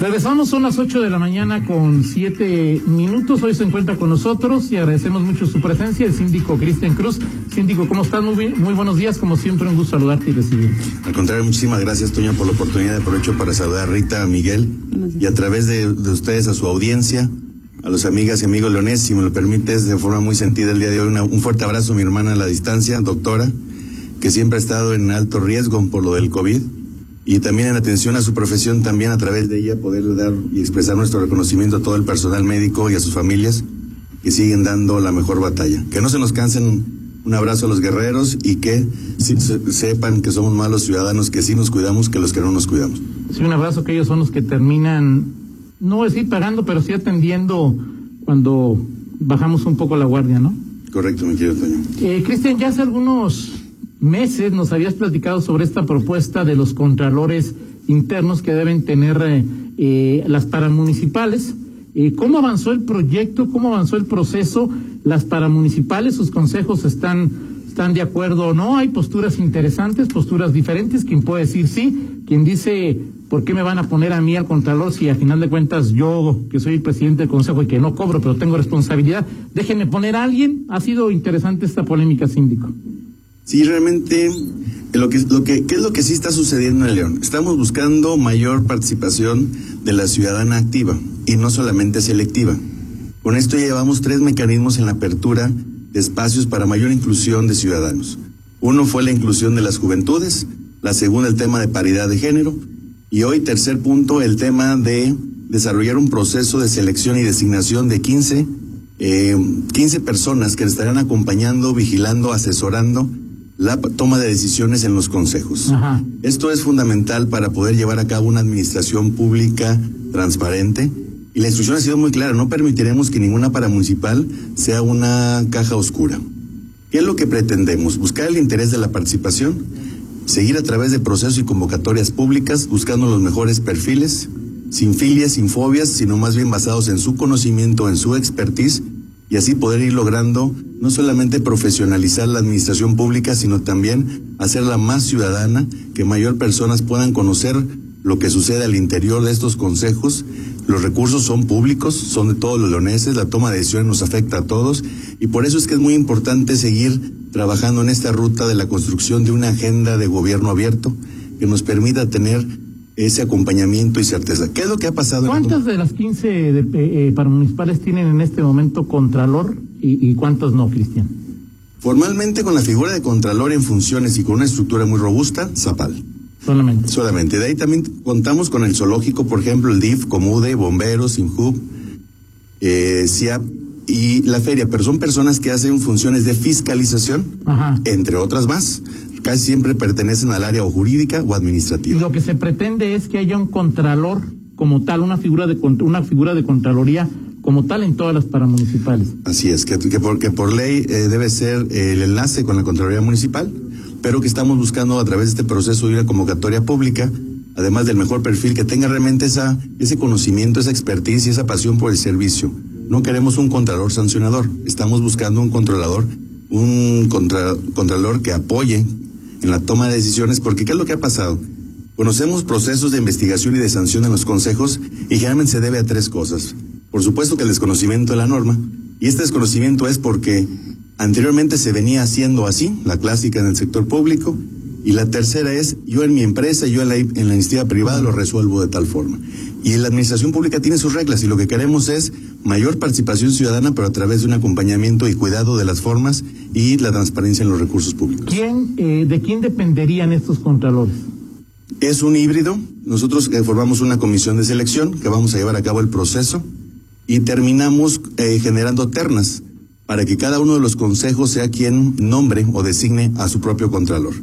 Regresamos, son las 8 de la mañana con 7 minutos. Hoy se encuentra con nosotros y agradecemos mucho su presencia, el síndico Cristian Cruz. Síndico, ¿cómo estás? Muy, bien, muy buenos días, como siempre, un gusto saludarte y recibirte. Al contrario, muchísimas gracias, Toña, por la oportunidad. Aprovecho para saludar a Rita, a Miguel y a través de, de ustedes a su audiencia, a los amigas y amigos leoneses, si me lo permites, de forma muy sentida el día de hoy, una, un fuerte abrazo a mi hermana a la distancia, doctora, que siempre ha estado en alto riesgo por lo del COVID y también en atención a su profesión, también a través de ella poder dar y expresar nuestro reconocimiento a todo el personal médico y a sus familias que siguen dando la mejor batalla. Que no se nos cansen, un abrazo a los guerreros y que si, se, sepan que somos malos ciudadanos, que sí nos cuidamos, que los que no nos cuidamos. Sí, un abrazo que ellos son los que terminan, no voy a decir pagando, pero sí atendiendo cuando bajamos un poco la guardia, ¿no? Correcto, mi querido Toño. Eh, Cristian, ya hace algunos meses nos habías platicado sobre esta propuesta de los contralores internos que deben tener eh, eh, las paramunicipales. Eh, ¿Cómo avanzó el proyecto? ¿Cómo avanzó el proceso? Las paramunicipales, sus consejos están, están de acuerdo o no. Hay posturas interesantes, posturas diferentes. Quien puede decir sí, quien dice, ¿por qué me van a poner a mí al contralor si a final de cuentas yo, que soy el presidente del consejo y que no cobro, pero tengo responsabilidad, déjenme poner a alguien? Ha sido interesante esta polémica, síndico. Sí, realmente lo que, lo que, ¿qué es lo que sí está sucediendo en León? Estamos buscando mayor participación de la ciudadana activa y no solamente selectiva. Con esto ya llevamos tres mecanismos en la apertura de espacios para mayor inclusión de ciudadanos. Uno fue la inclusión de las juventudes, la segunda el tema de paridad de género y hoy tercer punto el tema de desarrollar un proceso de selección y designación de 15, eh, 15 personas que estarán acompañando, vigilando, asesorando la toma de decisiones en los consejos. Ajá. Esto es fundamental para poder llevar a cabo una administración pública transparente. Y la instrucción ha sido muy clara, no permitiremos que ninguna paramunicipal sea una caja oscura. ¿Qué es lo que pretendemos? Buscar el interés de la participación, seguir a través de procesos y convocatorias públicas, buscando los mejores perfiles, sin filias, sin fobias, sino más bien basados en su conocimiento, en su expertise, y así poder ir logrando no solamente profesionalizar la administración pública, sino también hacerla más ciudadana, que mayor personas puedan conocer lo que sucede al interior de estos consejos. Los recursos son públicos, son de todos los leoneses, la toma de decisiones nos afecta a todos y por eso es que es muy importante seguir trabajando en esta ruta de la construcción de una agenda de gobierno abierto que nos permita tener ese acompañamiento y certeza. ¿Qué es lo que ha pasado? ¿Cuántas de las 15 de, eh, paramunicipales tienen en este momento contralor y, y cuántas no, Cristian? Formalmente con la figura de contralor en funciones y con una estructura muy robusta, Zapal. Solamente. Solamente. De ahí también contamos con el zoológico, por ejemplo, el DIF, Comude, Bomberos, Inhub, eh, CIAP y la feria, pero son personas que hacen funciones de fiscalización, Ajá. entre otras más. Casi siempre pertenecen al área o jurídica o Y administrativa. lo que se pretende es que haya un contralor como tal, una figura de una figura de contraloría como tal en todas las paramunicipales. Así es, que, que, por, que por ley eh, debe ser eh, el enlace con la Contraloría Municipal, pero que estamos buscando a través de este proceso de una convocatoria pública, además del mejor perfil, que tenga realmente esa, ese conocimiento, esa expertise y esa pasión por el servicio. No queremos un contralor sancionador, estamos buscando un controlador, un contra- contralor que apoye en la toma de decisiones, porque ¿qué es lo que ha pasado? Conocemos procesos de investigación y de sanción en los consejos y generalmente se debe a tres cosas. Por supuesto que el desconocimiento de la norma, y este desconocimiento es porque anteriormente se venía haciendo así, la clásica en el sector público, y la tercera es yo en mi empresa, yo en la, en la iniciativa privada lo resuelvo de tal forma. Y la administración pública tiene sus reglas y lo que queremos es mayor participación ciudadana, pero a través de un acompañamiento y cuidado de las formas y la transparencia en los recursos públicos. ¿Quién, eh, ¿De quién dependerían estos contralores? Es un híbrido. Nosotros eh, formamos una comisión de selección que vamos a llevar a cabo el proceso y terminamos eh, generando ternas para que cada uno de los consejos sea quien nombre o designe a su propio contralor.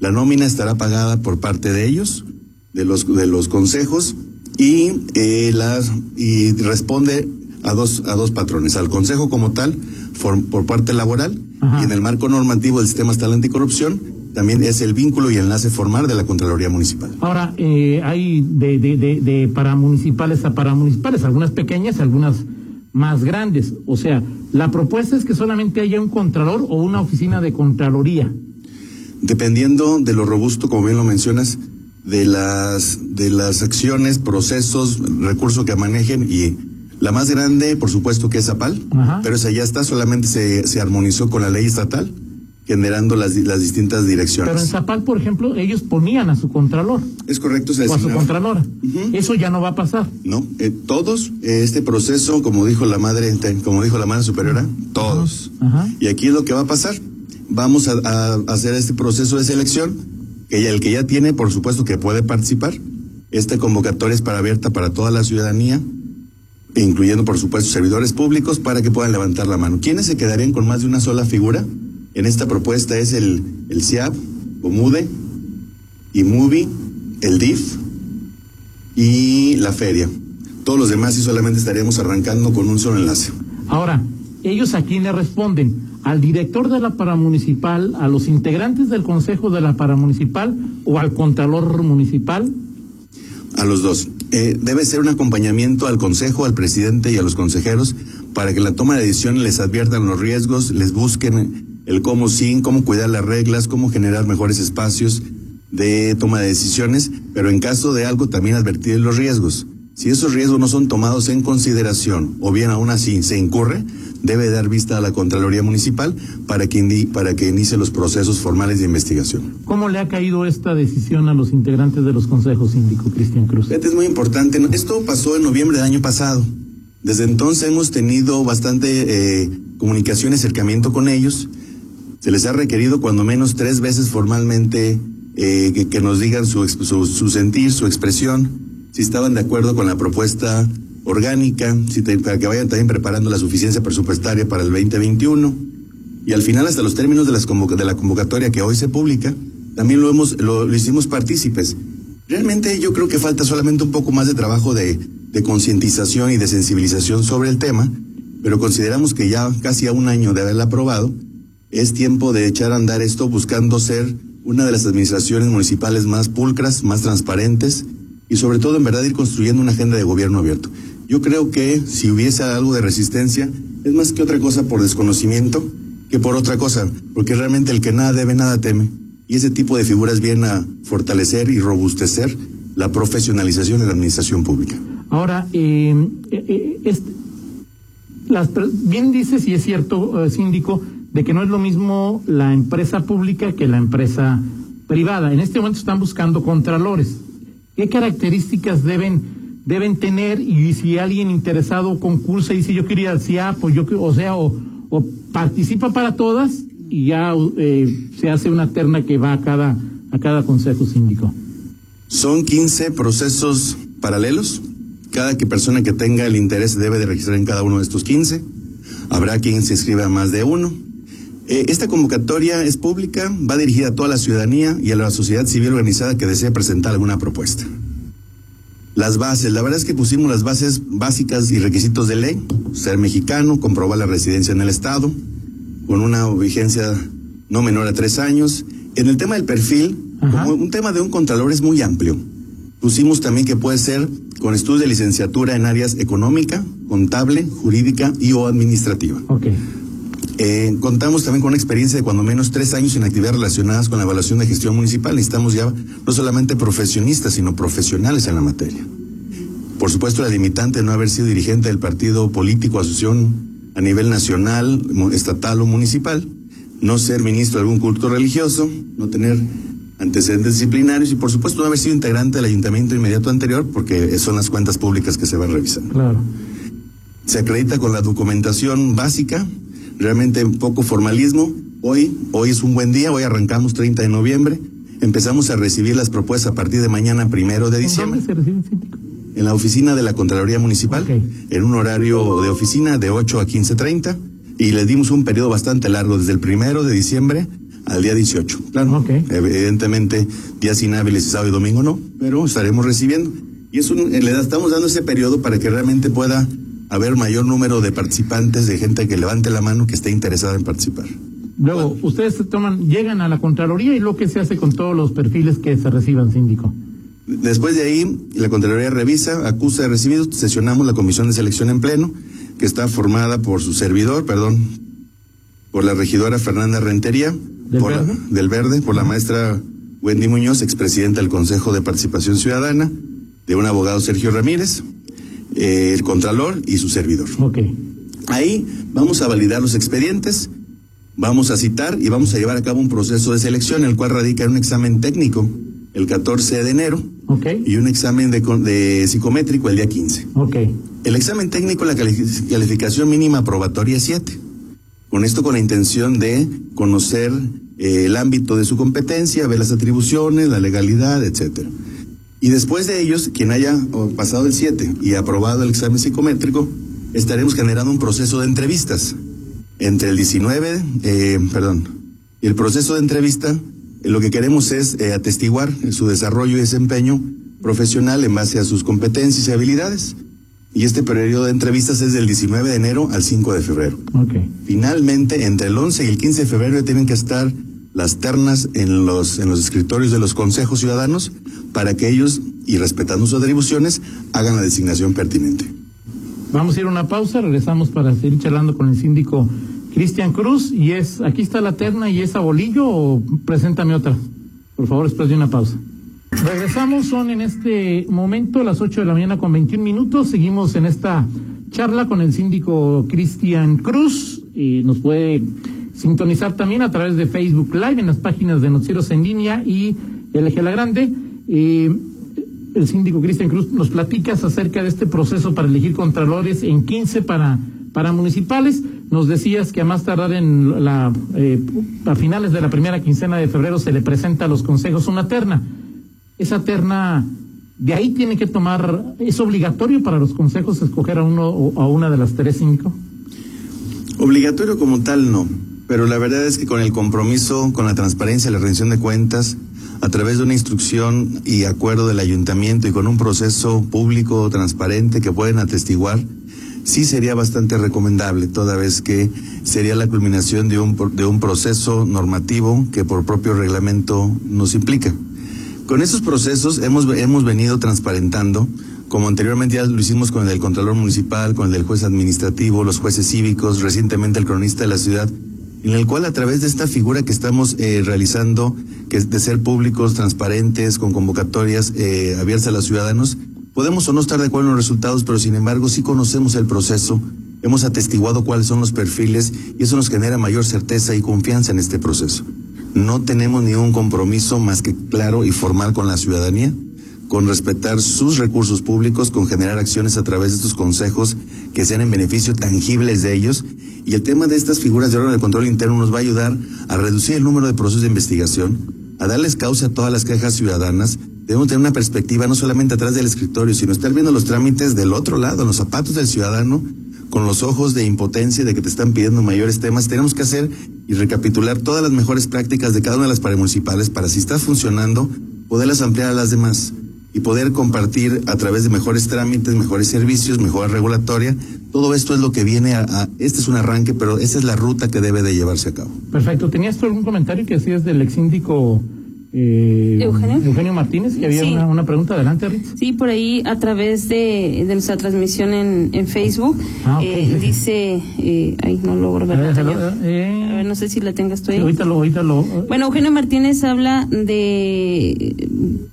La nómina estará pagada por parte de ellos, de los de los consejos y eh, las y responde a dos a dos patrones, al consejo como tal for- por parte laboral Ajá. y en el marco normativo del sistema estatal anticorrupción también es el vínculo y enlace formal de la Contraloría Municipal. Ahora, eh, hay de, de, de, de paramunicipales a paramunicipales, algunas pequeñas, algunas más grandes. O sea, la propuesta es que solamente haya un contralor o una oficina de contraloría. Dependiendo de lo robusto, como bien lo mencionas, de las, de las acciones, procesos, recursos que manejen y la más grande, por supuesto, que es APAL, Ajá. pero esa ya está, solamente se, se armonizó con la ley estatal generando las, las distintas direcciones. Pero en Zapal, por ejemplo, ellos ponían a su contralor. Es correcto, se O a su. Ujú. Eso ya no va a pasar. No, eh, todos, eh, este proceso, como dijo la madre, como dijo la madre superiora, todos. Ajá. Y aquí es lo que va a pasar. Vamos a, hacer este proceso de selección, que el que ya tiene, por supuesto que puede participar. Esta convocatoria es para abierta para toda la ciudadanía, incluyendo, por supuesto, servidores públicos, para que puedan levantar la mano. ¿Quiénes se quedarían con más de una sola figura? En esta propuesta es el, el CIAP, OMUDE, IMUBI, el DIF y la feria. Todos los demás y solamente estaríamos arrancando con un solo enlace. Ahora, ellos a quién le responden? ¿Al director de la paramunicipal, a los integrantes del consejo de la paramunicipal o al contralor municipal? A los dos. Eh, debe ser un acompañamiento al consejo, al presidente y a los consejeros para que la toma de decisiones les adviertan los riesgos, les busquen el cómo sin, cómo cuidar las reglas, cómo generar mejores espacios de toma de decisiones, pero en caso de algo también advertir los riesgos. Si esos riesgos no son tomados en consideración o bien aún así se incurre, debe dar vista a la Contraloría Municipal para que, indi- para que inicie los procesos formales de investigación. ¿Cómo le ha caído esta decisión a los integrantes de los consejos síndico, Cristian Cruz? Fíjate, es muy importante. Esto pasó en noviembre del año pasado. Desde entonces hemos tenido bastante eh, comunicación y acercamiento con ellos. Se les ha requerido cuando menos tres veces formalmente eh, que, que nos digan su, su, su sentir, su expresión, si estaban de acuerdo con la propuesta orgánica, para que vayan también preparando la suficiencia presupuestaria para el 2021. Y al final, hasta los términos de, las de la convocatoria que hoy se publica, también lo, hemos, lo, lo hicimos partícipes. Realmente yo creo que falta solamente un poco más de trabajo de, de concientización y de sensibilización sobre el tema, pero consideramos que ya casi a un año de haberla aprobado, es tiempo de echar a andar esto buscando ser una de las administraciones municipales más pulcras, más transparentes y sobre todo en verdad ir construyendo una agenda de gobierno abierto. Yo creo que si hubiese algo de resistencia, es más que otra cosa por desconocimiento que por otra cosa, porque realmente el que nada debe, nada teme. Y ese tipo de figuras vienen a fortalecer y robustecer la profesionalización de la administración pública. Ahora, eh, eh, eh, bien dices, y es cierto, eh, síndico, de que no es lo mismo la empresa pública que la empresa privada. En este momento están buscando contralores. ¿Qué características deben, deben tener? Y si alguien interesado concursa y dice yo quería al CIAP, o, yo, que- o sea, o, o participa para todas y ya eh, se hace una terna que va a cada, a cada consejo síndico. Son 15 procesos paralelos. Cada que persona que tenga el interés debe de registrar en cada uno de estos 15. Habrá quien se inscriba a más de uno. Eh, esta convocatoria es pública, va dirigida a toda la ciudadanía y a la sociedad civil organizada que desee presentar alguna propuesta. Las bases, la verdad es que pusimos las bases básicas y requisitos de ley, ser mexicano, comprobar la residencia en el Estado, con una vigencia no menor a tres años. En el tema del perfil, Ajá. como un tema de un contralor es muy amplio. Pusimos también que puede ser con estudios de licenciatura en áreas económica, contable, jurídica y o administrativa. Ok. Eh, contamos también con una experiencia de cuando menos tres años en actividades relacionadas con la evaluación de gestión municipal. Necesitamos ya no solamente profesionistas, sino profesionales en la materia. Por supuesto, la limitante de no haber sido dirigente del partido político, asociación a nivel nacional, estatal o municipal, no ser ministro de algún culto religioso, no tener antecedentes disciplinarios y, por supuesto, no haber sido integrante del ayuntamiento inmediato anterior, porque son las cuentas públicas que se van revisando Claro. se acredita con la documentación básica, realmente poco formalismo. Hoy, hoy es un buen día, hoy arrancamos 30 de noviembre, empezamos a recibir las propuestas a partir de mañana primero de ¿En diciembre dónde se recibe síndico? en la oficina de la Contraloría Municipal, Ok. en un horario de oficina de 8 a 15.30 y le dimos un periodo bastante largo, desde el primero de diciembre al día 18. Claro, Ok. evidentemente días inhábiles y sábado y domingo no, pero estaremos recibiendo. Y es un, le estamos dando ese periodo para que realmente pueda haber mayor número de participantes, de gente que levante la mano que esté interesada en participar. Luego, ustedes toman, llegan a la Contraloría y lo que se hace con todos los perfiles que se reciban, síndico. Después de ahí, la Contraloría revisa, acusa de recibido, sesionamos la comisión de selección en pleno, que está formada por su servidor, perdón, por la regidora Fernanda Rentería, ¿Del por la- del Verde, por la maestra Wendy Muñoz, expresidenta del Consejo de Participación Ciudadana, de un abogado Sergio Ramírez, eh, el Contralor y su servidor. Ok. Ahí vamos a validar los expedientes, vamos a citar y vamos a llevar a cabo un proceso de selección, el cual radica en un examen técnico el 14 de enero Ok. y un examen de, con- de psicométrico el día 15. Ok. El examen técnico, la cali- calificación mínima aprobatoria es 7. Con esto con la intención de conocer eh, el ámbito de su competencia, ver las atribuciones, la legalidad, etcétera. Y después de ellos, quien haya pasado el 7 y aprobado el examen psicométrico, estaremos generando un proceso de entrevistas. Entre el 19, eh, perdón, y el proceso de entrevista, eh, lo que queremos es eh, atestiguar su desarrollo y desempeño profesional en base a sus competencias y habilidades. Y este periodo de entrevistas es del 19 de enero al 5 de febrero. Finalmente, entre el 11 y el 15 de febrero tienen que estar las ternas en los, en los escritorios de los consejos ciudadanos para que ellos, y respetando sus atribuciones, hagan la designación pertinente. Vamos a ir a una pausa, regresamos para seguir charlando con el síndico Cristian Cruz. Y es, aquí está la terna y es a bolillo o preséntame otra. Por favor, después de una pausa. Regresamos, son en este momento las 8 de la mañana con 21 minutos. Seguimos en esta charla con el síndico Cristian Cruz y nos puede sintonizar también a través de Facebook Live en las páginas de Noticieros en línea y LG La Grande. Eh, el síndico Cristian Cruz nos platicas acerca de este proceso para elegir contralores en 15 para, para municipales. Nos decías que a más tardar en la, eh, a finales de la primera quincena de febrero se le presenta a los consejos una terna. Esa terna, de ahí tiene que tomar, es obligatorio para los consejos escoger a uno o a una de las tres cinco. Obligatorio como tal no, pero la verdad es que con el compromiso, con la transparencia, la rendición de cuentas, a través de una instrucción y acuerdo del ayuntamiento y con un proceso público transparente que pueden atestiguar, sí sería bastante recomendable, toda vez que sería la culminación de un, de un proceso normativo que por propio reglamento nos implica. Con esos procesos hemos, hemos venido transparentando, como anteriormente ya lo hicimos con el del Contralor Municipal, con el del juez administrativo, los jueces cívicos, recientemente el cronista de la ciudad, en el cual a través de esta figura que estamos eh, realizando, que es de ser públicos, transparentes, con convocatorias eh, abiertas a los ciudadanos, podemos o no estar de acuerdo en los resultados, pero sin embargo sí conocemos el proceso, hemos atestiguado cuáles son los perfiles y eso nos genera mayor certeza y confianza en este proceso. No tenemos ningún compromiso más que claro y formal con la ciudadanía, con respetar sus recursos públicos, con generar acciones a través de estos consejos que sean en beneficio tangibles de ellos. Y el tema de estas figuras de órgano de control interno nos va a ayudar a reducir el número de procesos de investigación, a darles causa a todas las quejas ciudadanas. Debemos tener una perspectiva no solamente atrás del escritorio, sino estar viendo los trámites del otro lado, los zapatos del ciudadano, con los ojos de impotencia de que te están pidiendo mayores temas. Tenemos que hacer y recapitular todas las mejores prácticas de cada una de las paramunicipales para si está funcionando, poderlas ampliar a las demás y poder compartir a través de mejores trámites, mejores servicios, mejor regulatoria. Todo esto es lo que viene a, este es un arranque, pero esa es la ruta que debe de llevarse a cabo. Perfecto. ¿Tenías algún comentario que hacías del ex eh, ¿Eugenio? Martínez? Que había Sí. una, una pregunta. Adelante, Ritz. Sí, por ahí a través de, de nuestra transmisión en, en Facebook Ah, eh, dice, eh, ay, no logro A ver ver, la déjalo, señal. eh, A ver, no sé si la tengas tú ahí. ahorita lo, ahorita lo. Bueno, Eugenio Martínez habla de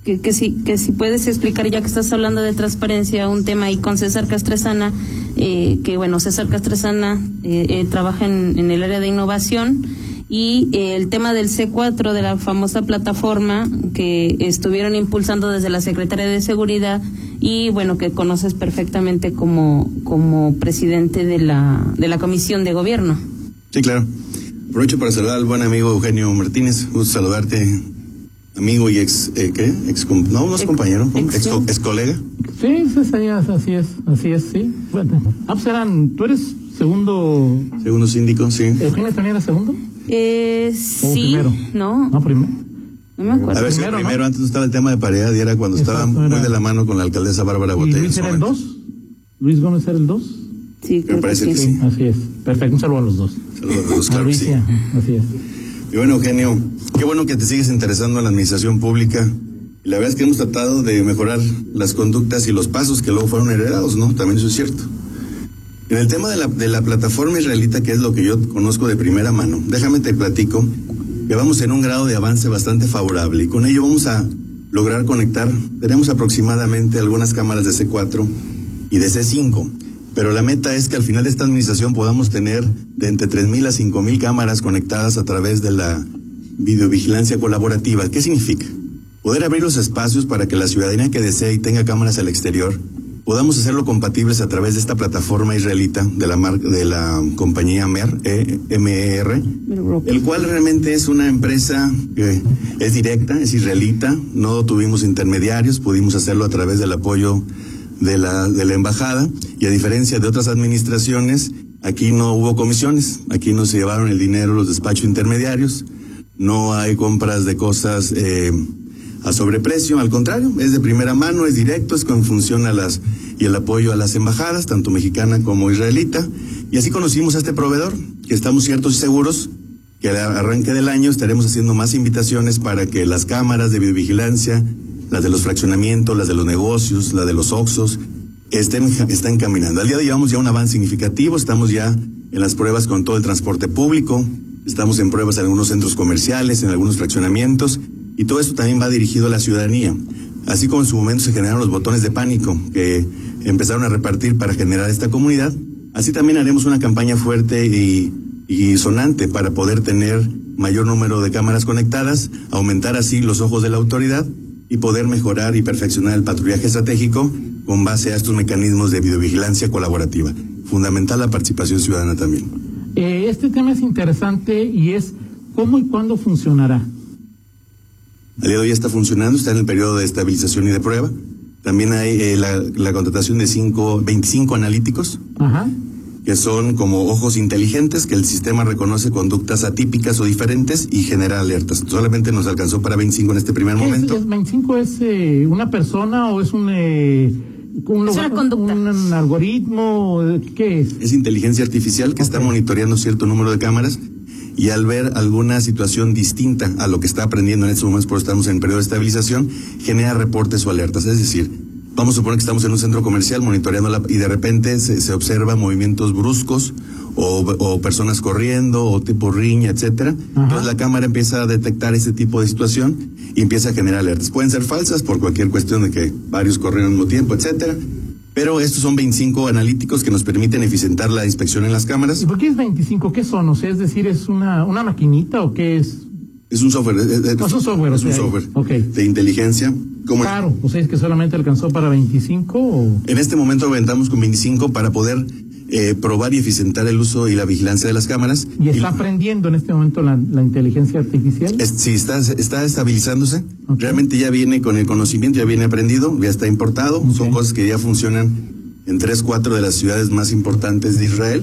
que, que si que si puedes explicar ya que estás hablando de transparencia un tema ahí con César Castresana, eh, que bueno César Castresana eh, eh, trabaja en, en el área de innovación y eh, el tema del C4 de la famosa plataforma que estuvieron impulsando desde la Secretaría de Seguridad y bueno que conoces perfectamente como como presidente de la de la Comisión de Gobierno. Sí, claro. Aprovecho para saludar al buen amigo Eugenio Martínez. Gusto saludarte, amigo y ex, eh, ¿qué? Ex, no, no es Ex- compañero, ex- ex, ex colega. Sí, sí, sí, así es, así es, sí. Bueno, ah, pues eran, tú eres segundo. Segundo síndico, sí. ¿Eugenio también era segundo? Eh, ¿O sí, primero? no, No, primero. no me acuerdo. A ver si primero, primero, ¿no? antes no estaba el tema de paridad y era cuando Exacto, estaba muy era- de la mano con la alcaldesa Bárbara ¿Y Botella. Luis era el momento. dos? ¿Luis Gómez era el dos? Sí, creo parece que que sí. sí. Así es. Perfecto, un saludo a los dos. Saludos, claro que sí. Mauricia, así es. Y bueno, Eugenio, qué bueno que te sigues interesando en la administración pública. Y la verdad es que hemos tratado de mejorar las conductas y los pasos que luego fueron heredados, ¿no? También eso es cierto. En el tema de la, de la plataforma israelita, que es lo que yo conozco de primera mano, déjame te platico que vamos en un grado de avance bastante favorable y con ello vamos a lograr conectar, tenemos aproximadamente algunas cámaras de C4 y de C5, pero la meta es que al final de esta administración podamos tener de entre 3.000 a 5.000 cámaras conectadas a través de la videovigilancia colaborativa. ¿Qué significa? Poder abrir los espacios para que la ciudadanía que desee y tenga cámaras al exterior podamos hacerlo compatibles a través de esta plataforma israelita de la marca de la compañía MER, E- MER, el cual realmente es una empresa que es directa, es israelita, no tuvimos intermediarios, pudimos hacerlo a través del apoyo de la, de la embajada. Y a diferencia de otras administraciones, aquí no hubo comisiones, aquí no se llevaron el dinero los despachos intermediarios, no hay compras de cosas eh, a sobreprecio, al contrario, es de primera mano, es directo, es con función a las y el apoyo a las embajadas, tanto mexicana como israelita, y así conocimos a este proveedor, que estamos ciertos y seguros que al arranque del año estaremos haciendo más invitaciones para que las cámaras de videovigilancia, las de los fraccionamientos, las de los negocios, las de los oxos, estén, estén caminando. Al día de hoy llevamos ya un avance significativo, estamos ya en las pruebas con todo el transporte público, estamos en pruebas en algunos centros comerciales, en algunos fraccionamientos, y todo esto también va dirigido a la ciudadanía. Así como en su momento se generaron los botones de pánico que empezaron a repartir para generar esta comunidad, así también haremos una campaña fuerte y, y sonante para poder tener mayor número de cámaras conectadas, aumentar así los ojos de la autoridad y poder mejorar y perfeccionar el patrullaje estratégico con base a estos mecanismos de videovigilancia colaborativa. Fundamental la participación ciudadana también. Eh, este tema es interesante y es cómo y cuándo funcionará. Al día de hoy está funcionando, está en el periodo de estabilización y de prueba. También hay eh, la, la contratación de cinco, 25 analíticos, Ajá. que son como ojos inteligentes, que el sistema reconoce conductas atípicas o diferentes y genera alertas. Solamente nos alcanzó para 25 en este primer ¿Qué es, momento. es 25 es eh, una persona o es un, eh, un, Es una conducta. un algoritmo? ¿Qué es? Es inteligencia artificial que está monitoreando cierto número de cámaras y al ver alguna situación distinta a lo que está aprendiendo en estos momentos, por estamos en periodo de estabilización, genera reportes o alertas. Es decir, vamos a suponer que estamos en un centro comercial monitoreando la- y de repente se, se observa movimientos bruscos o, o personas corriendo o tipo riña, etcétera. Entonces la cámara empieza a detectar ese tipo de situación y empieza a generar alertas. Pueden ser falsas por cualquier cuestión de que varios corrieron al mismo tiempo, etcétera. Pero estos son 25 analíticos que nos permiten eficientar la inspección en las cámaras. ¿Y por qué es 25? ¿Qué son? O sea, es decir, ¿es una, una maquinita o qué es? Es un software. Es, es- No, es un software, Es un o sea, software ok. de inteligencia. Como Claro, o sea, es que solamente alcanzó para 25 o... En este momento aventamos con 25 para poder eh, probar y eficientar el uso y la vigilancia de las cámaras. Y está aprendiendo en este momento la, la inteligencia artificial. Es- sí, está, está estabilizándose. Realmente ya viene con el conocimiento, ya viene aprendido, ya está importado. Son cosas que ya funcionan en tres, cuatro de las ciudades más importantes de Israel.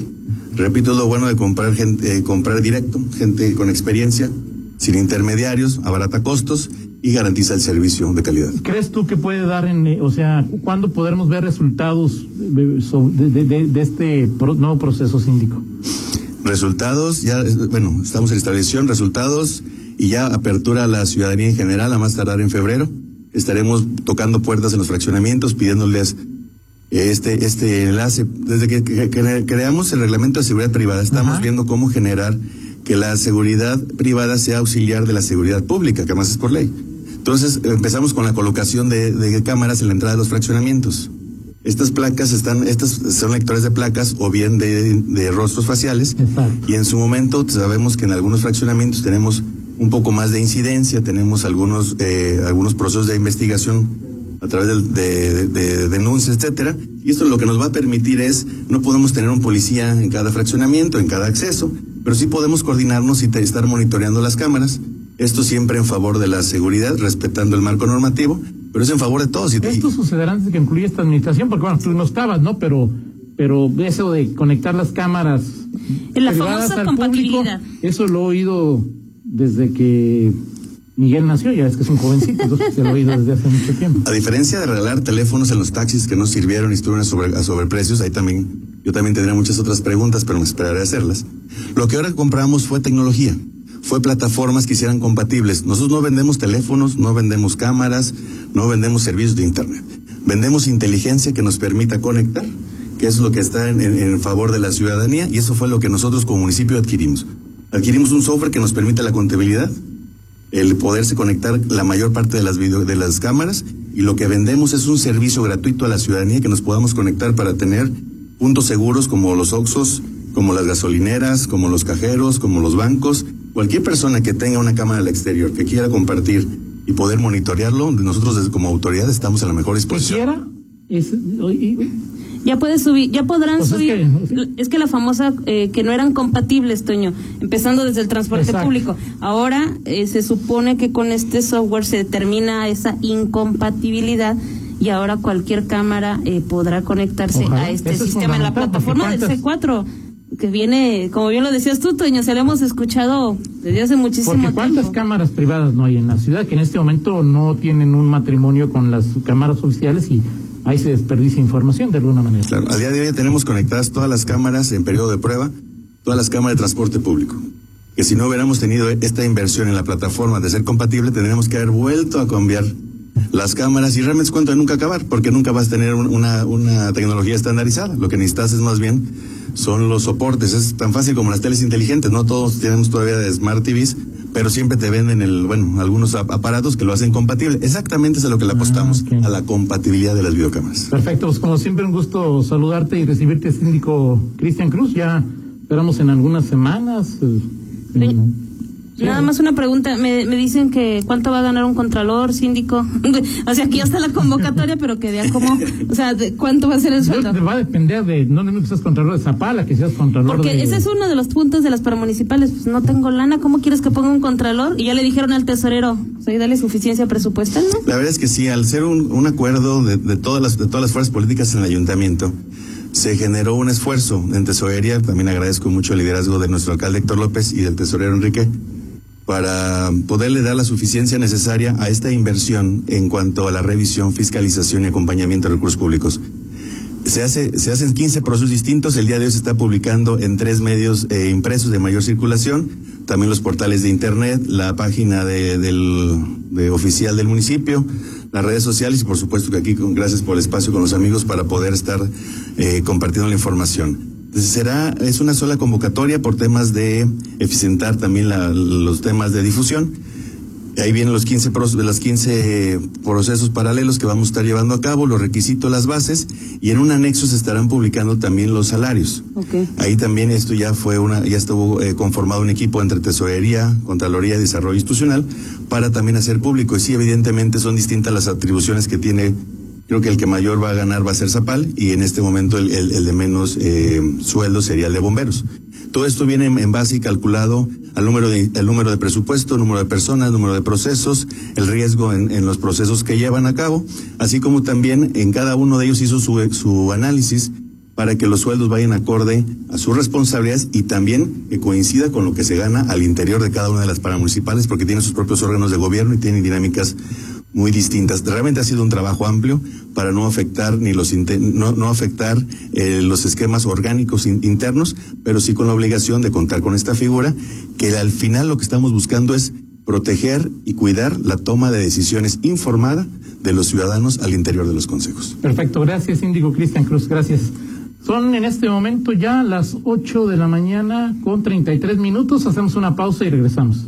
Repito, es lo bueno de comprar gente, eh, comprar directo, gente con experiencia, sin intermediarios, abarata costos y garantiza el servicio de calidad. ¿Crees tú que puede dar en, eh, o sea, cuándo podremos ver resultados de, so- de- de- de- de este pro- nuevo proceso síndico? Resultados, ya, bueno, estamos en establección, resultados y ya apertura a la ciudadanía en general, a más tardar en febrero. Estaremos tocando puertas en los fraccionamientos, pidiéndoles eh, este, este enlace. Desde que, que- que creamos el reglamento de seguridad privada, estamos Ajá. viendo cómo generar que la seguridad privada sea auxiliar de la seguridad pública, que además es por ley. Entonces empezamos con la colocación de, de cámaras en la entrada de los fraccionamientos. Estas placas están, estas son lectores de placas o bien de, de rostros faciales. Exacto. Y en su momento sabemos que en algunos fraccionamientos tenemos un poco más de incidencia, tenemos algunos, eh, algunos procesos de investigación a través de, de- de denuncias, etcétera. Y esto lo que nos va a permitir es, no podemos tener un policía en cada fraccionamiento, en cada acceso, pero sí podemos coordinarnos y te- estar monitoreando las cámaras. Esto siempre en favor de la seguridad, respetando el marco normativo, pero es en favor de todos. Y, Esto sucederá antes de que concluya esta administración, porque bueno, tú no estabas, ¿no? Pero, pero eso de conectar las cámaras En la famosa compatibilidad. público, eso lo he oído desde que Miguel nació, ya es que es un jovencito, entonces se lo he oído desde hace mucho tiempo. A diferencia de regalar teléfonos en los taxis que no sirvieron y estuvieron a, sobre- a sobreprecios, ahí también Yo también tendría muchas otras preguntas, pero me esperaré a hacerlas. Lo que ahora compramos fue tecnología, fue plataformas que hicieran compatibles. Nosotros no vendemos teléfonos, no vendemos cámaras, no vendemos servicios de Internet. Vendemos inteligencia que nos permita conectar, que es lo que está en, en favor de la ciudadanía, y eso fue lo que nosotros como municipio adquirimos. Adquirimos un software que nos permite la contabilidad, el poderse conectar la mayor parte de las video, de las cámaras y lo que vendemos es un servicio gratuito a la ciudadanía que nos podamos conectar para tener puntos seguros como los Oxos, como las gasolineras, como los cajeros, como los bancos. Cualquier persona que tenga una cámara al exterior que quiera compartir y poder monitorearlo, nosotros desde, como autoridad estamos a la mejor disposición. Es, ya puedes subir, ya podrán pues subir. Es que, es que, la famosa eh, que no eran compatibles, Toño, empezando desde el transporte público. Ahora eh, se supone que con este software se determina esa incompatibilidad y ahora cualquier cámara eh, podrá conectarse a este sistema en la plataforma del C4 que viene, como bien lo decías tú, Toño, se lo hemos escuchado desde hace muchísimo Porque ¿cuántas cámaras privadas no hay en la ciudad que en este momento no tienen un matrimonio con las cámaras oficiales y ahí se desperdicia información de alguna manera. Claro, a día de hoy tenemos conectadas todas las cámaras en periodo de prueba, todas las cámaras de transporte público. Que si no hubiéramos tenido esta inversión en la plataforma de ser compatible, tendríamos que haber vuelto a cambiar las cámaras y realmente es cuento de nunca acabar, porque nunca vas a tener una, una tecnología estandarizada. Lo que necesitas es más bien son los soportes. Es tan fácil como las teles inteligentes, no todos tenemos todavía de Smart TVs, pero siempre te venden el, bueno, algunos aparatos que lo hacen compatible. Exactamente es a lo que le apostamos, ah, a la compatibilidad de las videocámaras. Perfecto, pues como siempre un gusto saludarte y recibirte, síndico Cristian Cruz. Ya esperamos en algunas semanas. Eh, Nada más una pregunta. Me, me, dicen que cuánto va a ganar un contralor, síndico. o sea, aquí ya está la convocatoria, pero que vea cómo. O sea, ¿cuánto va a ser el sueldo? Va a depender de. No, no que seas contralor de Zapala, que seas contralor Porque ese es uno de los puntos de las paramunicipales. Pues no tengo lana. ¿Cómo quieres que ponga un contralor? Y ya le dijeron al tesorero, o sea, dale suficiencia presupuestal, ¿no? La verdad es que sí, al ser un, un acuerdo de, de, todas las, de todas las fuerzas políticas en el ayuntamiento se generó un esfuerzo en tesorería. También agradezco mucho el liderazgo de nuestro alcalde Héctor López y del tesorero Enrique para poderle dar la suficiencia necesaria a esta inversión en cuanto a la revisión, fiscalización y acompañamiento de recursos públicos. Se, hace, se hacen 15 procesos distintos. El día de hoy se está publicando en tres medios eh, impresos de mayor circulación, también los portales de Internet, la página de, del, de oficial del municipio, las redes sociales y por supuesto que aquí, gracias por el espacio con los amigos para poder estar eh, compartiendo la información será, es una sola convocatoria por temas de eficientar también los temas de difusión. Ahí vienen los 15 de las 15 procesos paralelos que vamos a estar llevando a cabo, los requisitos, las bases, y en un anexo se estarán publicando también los salarios. Ahí también esto ya fue una, ya estuvo eh, conformado un equipo entre Tesorería, Contraloría y Desarrollo Institucional para también hacer público. Y sí, evidentemente son distintas las atribuciones que tiene Creo que el que mayor va a ganar va a ser Zapal y en este momento el, el, de menos eh, sueldo sería el de bomberos. Todo esto viene en base y calculado al número de, el número de presupuesto, número de personas, número de procesos, el riesgo en, en, los procesos que llevan a cabo, así como también en cada uno de ellos hizo su, su análisis para que los sueldos vayan acorde a sus responsabilidades y también que coincida con lo que se gana al interior de cada una de las paramunicipales, porque tienen sus propios órganos de gobierno y tienen dinámicas muy distintas. Realmente ha sido un trabajo amplio para no afectar ni los no, no afectar eh, los esquemas orgánicos internos, pero sí con la obligación de contar con esta figura que al final lo que estamos buscando es proteger y cuidar la toma de decisiones informada de los ciudadanos al interior de los consejos. Perfecto, gracias Índigo Cristian Cruz, gracias. Son en este momento ya las 8 de la mañana con 33 minutos, hacemos una pausa y regresamos.